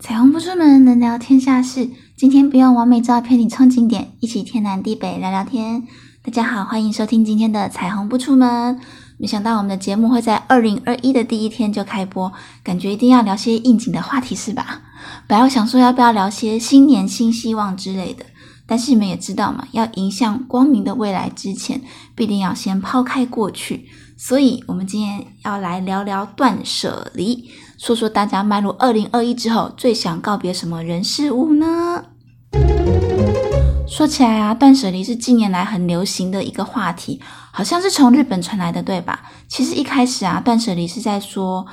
彩虹不出门，能聊天下事。今天不用完美照片，你冲景点，一起天南地北聊聊天。大家好，欢迎收听今天的彩虹不出门。没想到我们的节目会在二零二一的第一天就开播，感觉一定要聊些应景的话题是吧？本来我想说要不要聊些新年新希望之类的，但是你们也知道嘛，要迎向光明的未来之前，必定要先抛开过去。所以，我们今天要来聊聊断舍离，说说大家迈入二零二一之后最想告别什么人事物呢？说起来啊，断舍离是近年来很流行的一个话题，好像是从日本传来的，对吧？其实一开始啊，断舍离是在说，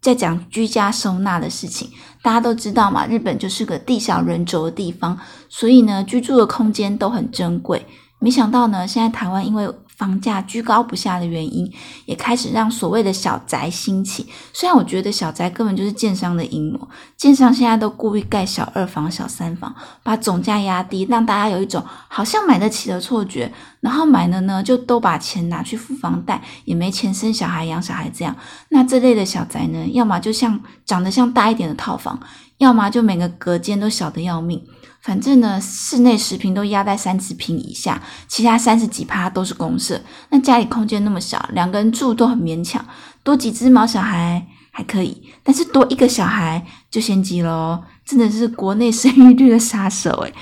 在讲居家收纳的事情。大家都知道嘛，日本就是个地小人稠的地方，所以呢，居住的空间都很珍贵。没想到呢，现在台湾因为房价居高不下的原因，也开始让所谓的小宅兴起。虽然我觉得小宅根本就是建商的阴谋，建商现在都故意盖小二房、小三房，把总价压低，让大家有一种好像买得起的错觉。然后买了呢，就都把钱拿去付房贷，也没钱生小孩、养小孩这样。那这类的小宅呢，要么就像长得像大一点的套房，要么就每个隔间都小的要命。反正呢，室内十平都压在三十平以下，其他三十几趴都是公社。那家里空间那么小，两个人住都很勉强。多几只毛小孩还可以，但是多一个小孩就先急喽，真的是国内生育率的杀手诶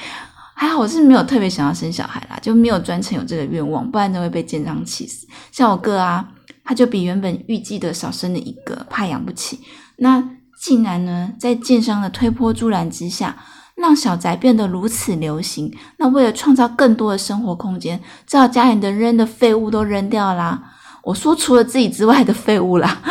还好我是没有特别想要生小孩啦，就没有专程有这个愿望，不然就会被奸商气死。像我哥啊，他就比原本预计的少生了一个，怕养不起。那竟然呢，在奸商的推波助澜之下。让小宅变得如此流行，那为了创造更多的生活空间，只好家里的扔的废物都扔掉啦。我说除了自己之外的废物啦，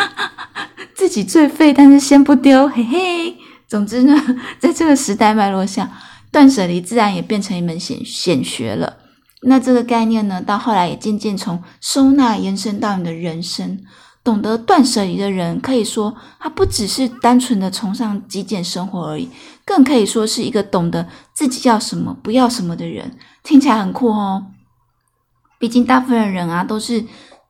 自己最废，但是先不丢，嘿嘿。总之呢，在这个时代脉络下，断舍离自然也变成一门显显学了。那这个概念呢，到后来也渐渐从收纳延伸到你的人生。懂得断舍离的人，可以说他不只是单纯的崇尚极简生活而已，更可以说是一个懂得自己要什么、不要什么的人。听起来很酷哦。毕竟大部分人啊，都是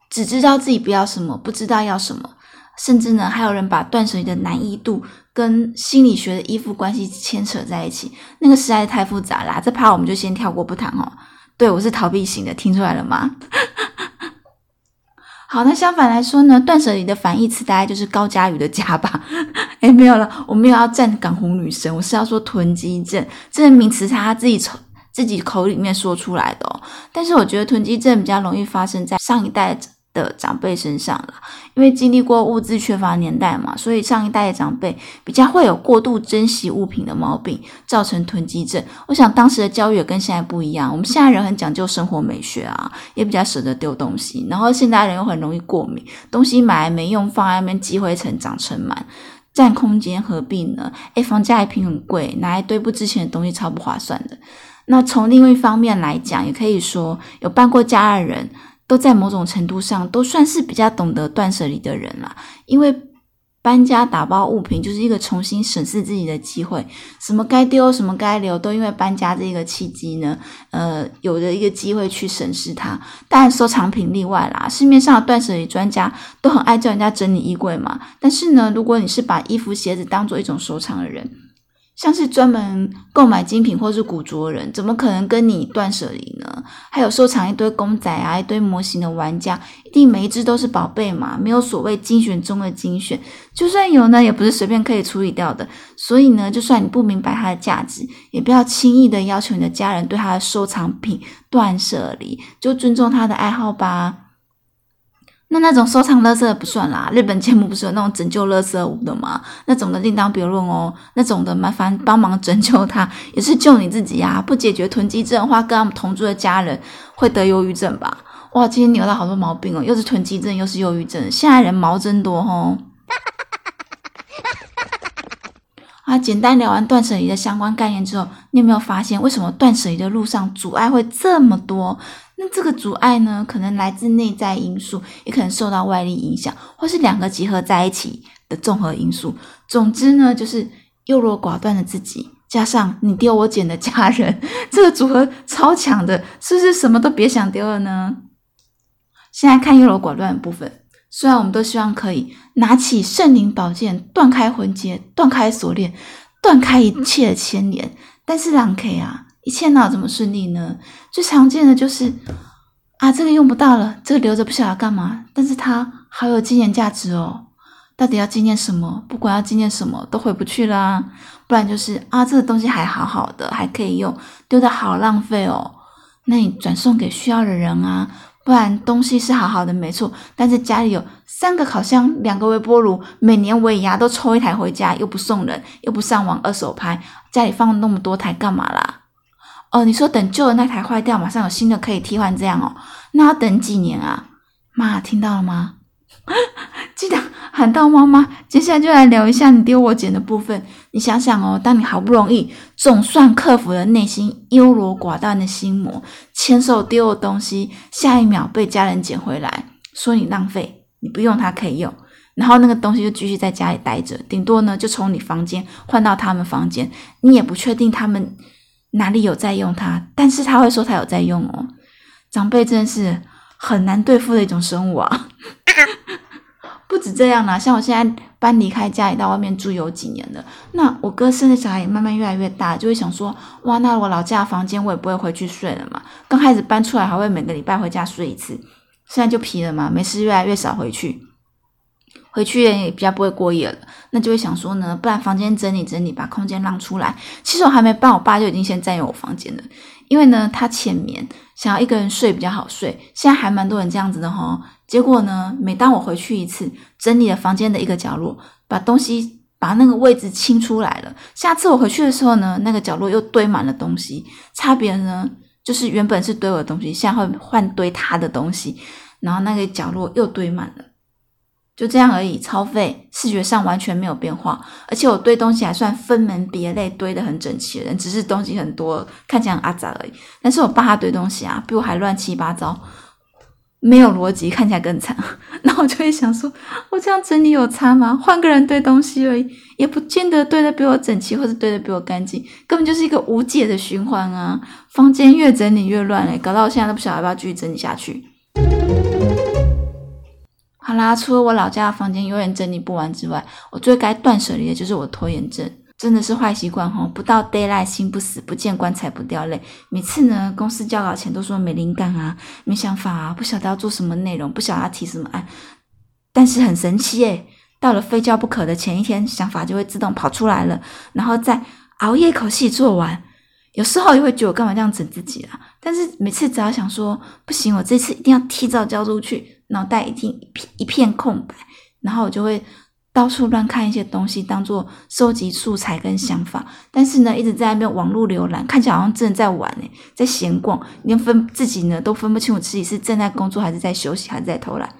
只知道自己不要什么，不知道要什么。甚至呢，还有人把断舍离的难易度跟心理学的依附关系牵扯在一起，那个实在是太复杂啦。这趴我们就先跳过不谈哦。对我是逃避型的，听出来了吗？好，那相反来说呢，断舍离的反义词大概就是高佳宇的家吧。哎，没有了，我没有要站港红女神，我是要说囤积症这个名词是，他自己从自己口里面说出来的哦。但是我觉得囤积症比较容易发生在上一代。的长辈身上了，因为经历过物资缺乏年代嘛，所以上一代的长辈比较会有过度珍惜物品的毛病，造成囤积症。我想当时的教育也跟现在不一样，我们现在人很讲究生活美学啊，也比较舍得丢东西，然后现代人又很容易过敏，东西买来没用，放在那边积灰尘长尘螨，占空间何必呢？诶房价一平很贵，拿来堆不值钱的东西超不划算的。那从另一方面来讲，也可以说有搬过家的人。都在某种程度上都算是比较懂得断舍离的人啦，因为搬家打包物品就是一个重新审视自己的机会，什么该丢，什么该留，都因为搬家这个契机呢，呃，有了一个机会去审视它。当然，收藏品例外啦，市面上的断舍离专家都很爱叫人家整理衣柜嘛。但是呢，如果你是把衣服、鞋子当做一种收藏的人，像是专门购买精品或是古着人，怎么可能跟你断舍离呢？还有收藏一堆公仔啊，一堆模型的玩家，一定每一只都是宝贝嘛？没有所谓精选中的精选，就算有呢，也不是随便可以处理掉的。所以呢，就算你不明白它的价值，也不要轻易的要求你的家人对他的收藏品断舍离，就尊重他的爱好吧。那那种收藏垃圾不算啦，日本节目不是有那种拯救垃圾屋的吗？那种的另当别论哦。那种的麻烦帮忙拯救他，也是救你自己呀。不解决囤积症的话，跟他们同住的家人会得忧郁症吧？哇，今天扭到好多毛病哦，又是囤积症，又是忧郁症，现在人毛真多吼。啊，简单聊完断舍离的相关概念之后，你有没有发现为什么断舍离的路上阻碍会这么多？那这个阻碍呢，可能来自内在因素，也可能受到外力影响，或是两个结合在一起的综合因素。总之呢，就是优柔寡断的自己，加上你丢我捡的家人，这个组合超强的，是不是什么都别想丢了呢？现在看优柔寡断的部分。虽然我们都希望可以拿起圣灵宝剑，断开魂结，断开锁链，断开一切的牵连。但是两 K 啊，一切哪有这么顺利呢？最常见的就是啊，这个用不到了，这个留着不晓得干嘛，但是它好有纪念价值哦。到底要纪念什么？不管要纪念什么，都回不去啦。不然就是啊，这个东西还好好的，还可以用，丢的好浪费哦。那你转送给需要的人啊。不然东西是好好的，没错。但是家里有三个烤箱，两个微波炉，每年尾牙都抽一台回家，又不送人，又不上网二手拍，家里放那么多台干嘛啦？哦，你说等旧的那台坏掉，马上有新的可以替换，这样哦？那要等几年啊？妈，听到了吗？记得喊到妈妈。接下来就来聊一下你丢我捡的部分。你想想哦，当你好不容易总算克服了内心优柔寡断的心魔，牵手丢的东西，下一秒被家人捡回来，说你浪费，你不用它可以用，然后那个东西就继续在家里待着，顶多呢就从你房间换到他们房间，你也不确定他们哪里有在用它，但是他会说他有在用哦。长辈真的是很难对付的一种生物啊。不止这样啦，像我现在搬离开家里到外面住有几年了，那我哥生的小孩也慢慢越来越大，就会想说，哇，那我老家的房间我也不会回去睡了嘛。刚开始搬出来还会每个礼拜回家睡一次，现在就皮了嘛，没事越来越少回去，回去也比较不会过夜了，那就会想说呢，不然房间整理整理，把空间让出来。其实我还没搬，我爸就已经先占有我房间了，因为呢他浅眠，想要一个人睡比较好睡。现在还蛮多人这样子的哈。结果呢？每当我回去一次，整理了房间的一个角落，把东西把那个位置清出来了。下次我回去的时候呢，那个角落又堆满了东西。差别呢，就是原本是堆我的东西，现在会换堆他的东西，然后那个角落又堆满了。就这样而已，超费，视觉上完全没有变化。而且我堆东西还算分门别类，堆得很整齐的人，只是东西很多，看起来很阿杂而已。但是我爸他堆东西啊，比我还乱七八糟。没有逻辑，看起来更惨。那我就会想说，我这样整理有差吗？换个人堆东西而已，也不见得堆的比我整齐，或者堆的比我干净，根本就是一个无解的循环啊！房间越整理越乱嘞，搞到我现在都不晓得要不要继续整理下去。好啦，除了我老家的房间永远整理不完之外，我最该断舍离的就是我拖延症。真的是坏习惯哈！不到 d a y l i g h t 心不死，不见棺材不掉泪。每次呢，公司交稿前都说没灵感啊，没想法啊，不晓得要做什么内容，不晓得要提什么案。但是很神奇诶，到了非交不可的前一天，想法就会自动跑出来了，然后再熬夜一口气做完。有时候也会觉得我干嘛这样整自己啊？但是每次只要想说不行，我这次一定要提早交出去，脑袋一定一片一片空白，然后我就会。到处乱看一些东西，当做收集素材跟想法，但是呢，一直在那边网络浏览，看起来好像真的在玩呢，在闲逛，连分自己呢都分不清楚自己是正在工作还是在休息还是在偷懒。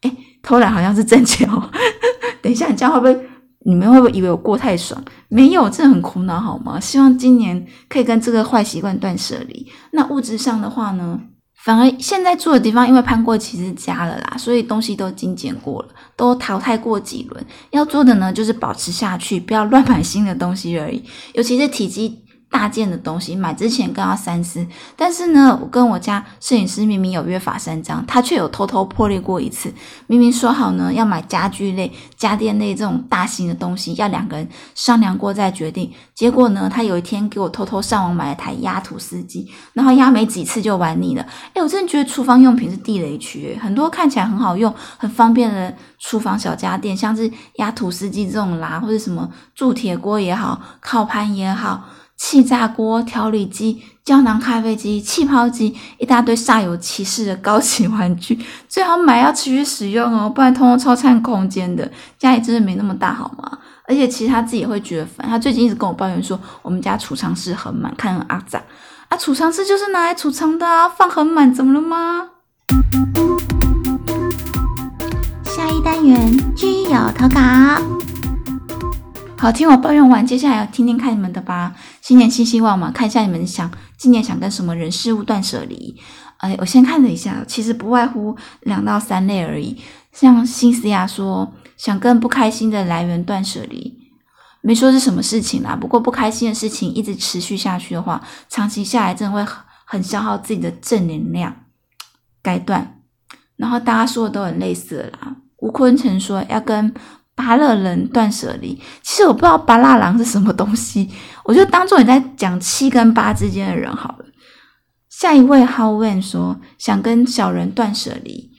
哎，偷懒好像是挣钱哦。等一下，你这样会不会？你们会不会以为我过太爽？没有，真的很苦恼，好吗？希望今年可以跟这个坏习惯断舍离。那物质上的话呢？反而现在住的地方，因为搬过其实家了啦，所以东西都精简过了，都淘汰过几轮。要做的呢，就是保持下去，不要乱买新的东西而已，尤其是体积。大件的东西买之前更要三思，但是呢，我跟我家摄影师明明有约法三章，他却有偷偷破裂过一次。明明说好呢，要买家具类、家电类这种大型的东西，要两个人商量过再决定。结果呢，他有一天给我偷偷上网买了台压土司机，然后压没几次就玩腻了。哎，我真的觉得厨房用品是地雷区，很多看起来很好用、很方便的厨房小家电，像是压土司机这种啦，或者什么铸铁锅也好、烤盘也好。气炸锅、调理机、胶囊咖啡机、气泡机，一大堆煞有其事的高级 玩具，最好买要持续使用哦，不然通通超占空间的。家里真的没那么大好吗？而且其实他自己也会觉得烦。他最近一直跟我抱怨说，我们家储藏室很满，看很阿杂啊。储藏室就是拿来储藏的啊，放很满，怎么了吗？下一单元居友投稿。好，听我抱怨完，接下来要听听看你们的吧。新年新希望嘛，看一下你们想今年想跟什么人事物断舍离。哎，我先看了一下，其实不外乎两到三类而已。像新思雅说，想跟不开心的来源断舍离，没说是什么事情啦。不过不开心的事情一直持续下去的话，长期下来真的会很消耗自己的正能量，该断。然后大家说的都很类似啦。吴坤成说要跟。巴勒人断舍离。其实我不知道巴拉郎是什么东西，我就当做你在讲七跟八之间的人好了。下一位 Howen 说想跟小人断舍离，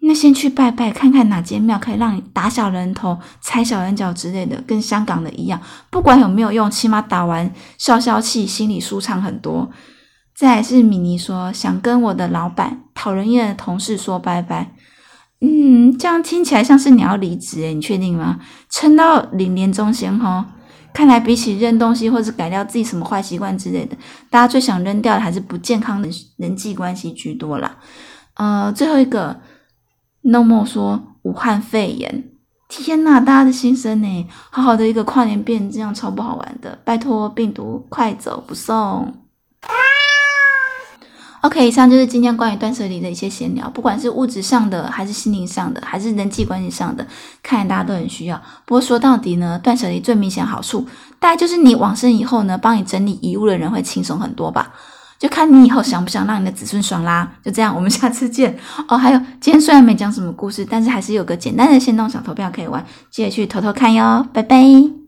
那先去拜拜，看看哪间庙可以让你打小人头、踩小人脚之类的，跟香港的一样，不管有没有用，起码打完消消气，心里舒畅很多。再是米妮说想跟我的老板讨人厌的同事说拜拜，嗯，这样听起来像是你要离职诶，你确定吗？撑到领年终先哈。看来比起扔东西或者改掉自己什么坏习惯之类的，大家最想扔掉的还是不健康的人际关系居多啦。呃，最后一个 No More 说武汉肺炎，天呐，大家的心声呢？好好的一个跨年变这样超不好玩的，拜托病毒快走不送。OK，以上就是今天关于断舍离的一些闲聊，不管是物质上的，还是心灵上的，还是人际关系上的，看来大家都很需要。不过说到底呢，断舍离最明显好处，大概就是你往生以后呢，帮你整理遗物的人会轻松很多吧。就看你以后想不想让你的子孙爽啦。就这样，我们下次见哦。还有，今天虽然没讲什么故事，但是还是有个简单的先动小投票可以玩，记得去投投看哟。拜拜。